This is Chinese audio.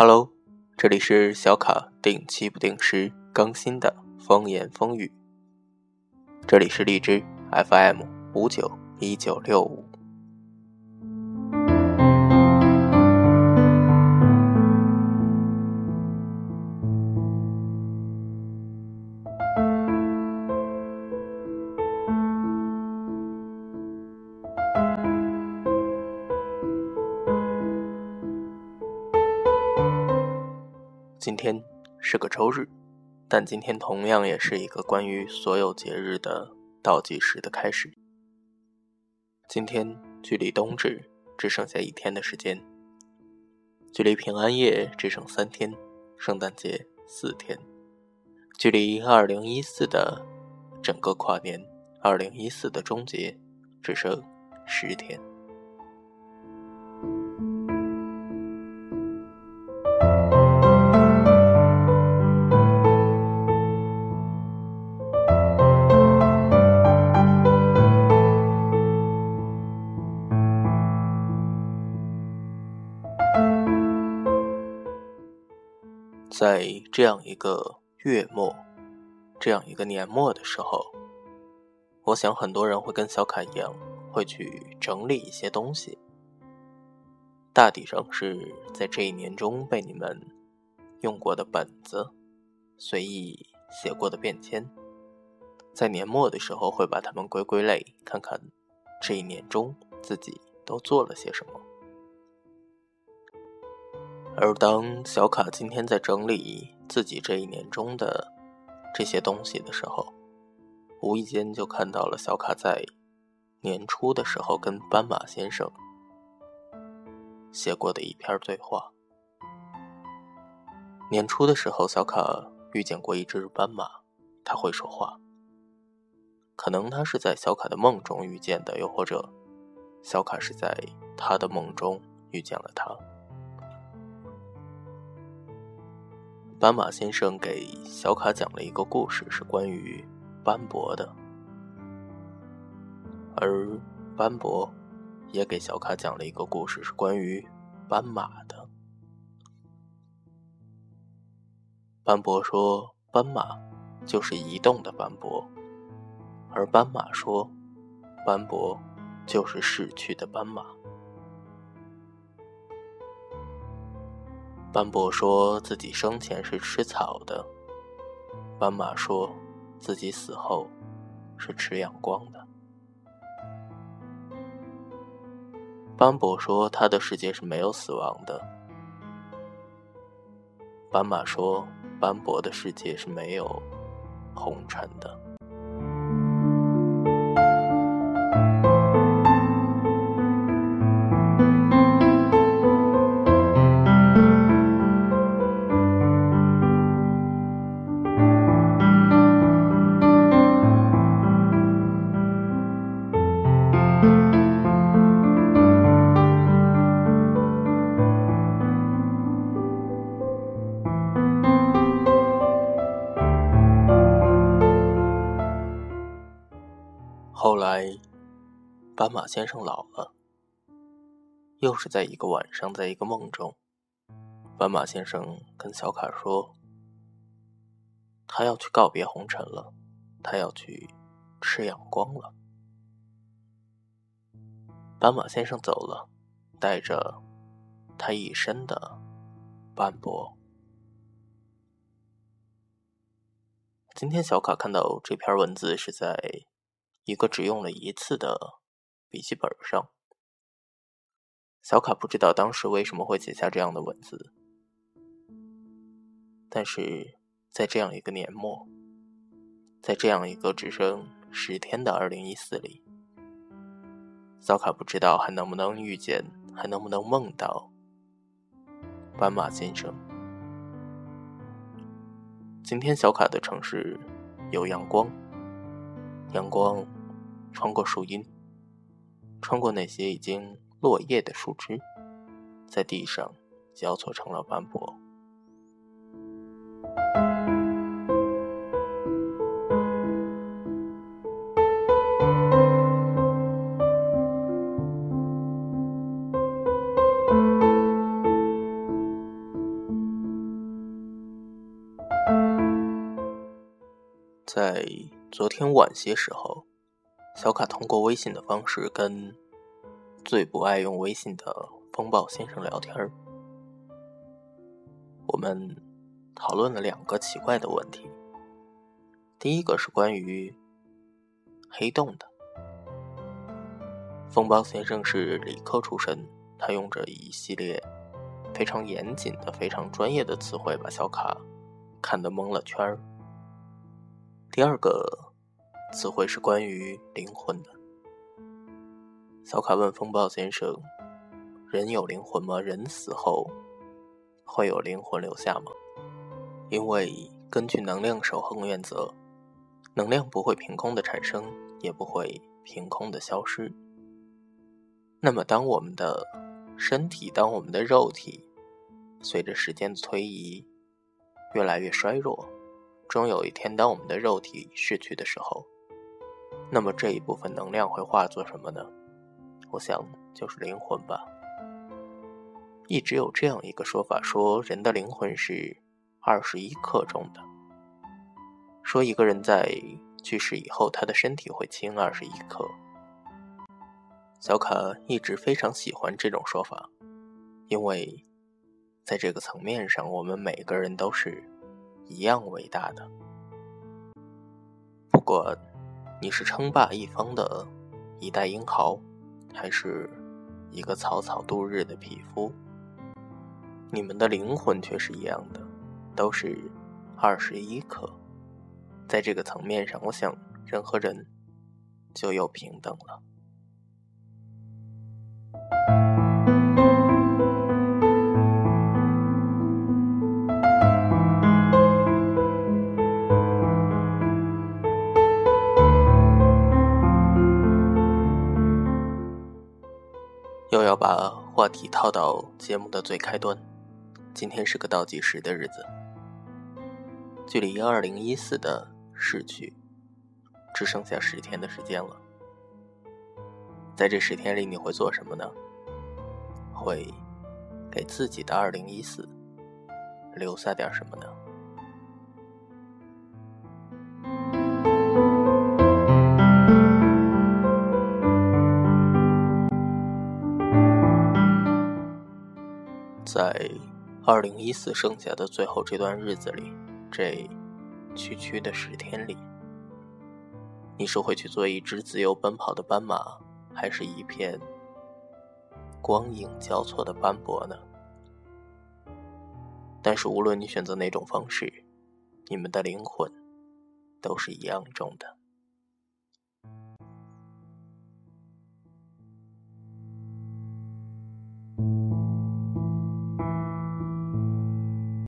Hello，这里是小卡定期不定时更新的风言风语。这里是荔枝 FM 五九一九六五。今天是个周日，但今天同样也是一个关于所有节日的倒计时的开始。今天距离冬至只剩下一天的时间，距离平安夜只剩三天，圣诞节四天，距离二零一四的整个跨年，二零一四的终结只剩十天。在这样一个月末，这样一个年末的时候，我想很多人会跟小凯一样，会去整理一些东西。大抵上是在这一年中被你们用过的本子、随意写过的便签，在年末的时候会把它们归归类，看看这一年中自己都做了些什么。而当小卡今天在整理自己这一年中的这些东西的时候，无意间就看到了小卡在年初的时候跟斑马先生写过的一篇对话。年初的时候，小卡遇见过一只斑马，它会说话。可能他是在小卡的梦中遇见的，又或者小卡是在他的梦中遇见了他。斑马先生给小卡讲了一个故事，是关于斑驳的，而斑驳也给小卡讲了一个故事，是关于斑马的。斑驳说：“斑马就是移动的斑驳。”而斑马说：“斑驳就是逝去的斑马。”斑驳说自己生前是吃草的，斑马说自己死后是吃阳光的。斑驳说他的世界是没有死亡的，斑马说斑驳的世界是没有红尘的。来，斑马先生老了，又是在一个晚上，在一个梦中，斑马先生跟小卡说：“他要去告别红尘了，他要去吃阳光了。”斑马先生走了，带着他一身的斑驳。今天小卡看到这篇文字是在。一个只用了一次的笔记本上，小卡不知道当时为什么会写下这样的文字，但是在这样一个年末，在这样一个只剩十天的二零一四里，小卡不知道还能不能遇见，还能不能梦到斑马先生。今天小卡的城市有阳光，阳光。穿过树荫穿过那些已经落叶的树枝在地上交错成了斑驳。在昨天晚些时候小卡通过微信的方式跟最不爱用微信的风暴先生聊天。我们讨论了两个奇怪的问题。第一个是关于黑洞的。风暴先生是理科出身，他用着一系列非常严谨的、非常专业的词汇，把小卡看得蒙了圈儿。第二个词汇是关于灵魂的。小卡问风暴先生：“人有灵魂吗？人死后会有灵魂留下吗？”因为根据能量守恒原则，能量不会凭空的产生，也不会凭空的消失。那么，当我们的身体，当我们的肉体随着时间的推移越来越衰弱，终有一天，当我们的肉体逝去的时候，那么这一部分能量会化作什么呢？我想，就是灵魂吧。一直有这样一个说法，说人的灵魂是二十一克重的。说一个人在去世以后，他的身体会轻二十一克。小卡一直非常喜欢这种说法，因为在这个层面上，我们每个人都是一样伟大的。不管你是称霸一方的一代英豪，还是一个草草度日的匹夫，你们的灵魂却是一样的，都是二十一克。在这个层面上，我想人和人就又平等了。把话题套到节目的最开端。今天是个倒计时的日子，距离二零一四的逝去只剩下十天的时间了。在这十天里，你会做什么呢？会给自己的二零一四留下点什么呢？在二零一四剩下的最后这段日子里，这区区的十天里，你是会去做一只自由奔跑的斑马，还是一片光影交错的斑驳呢？但是无论你选择哪种方式，你们的灵魂都是一样重的。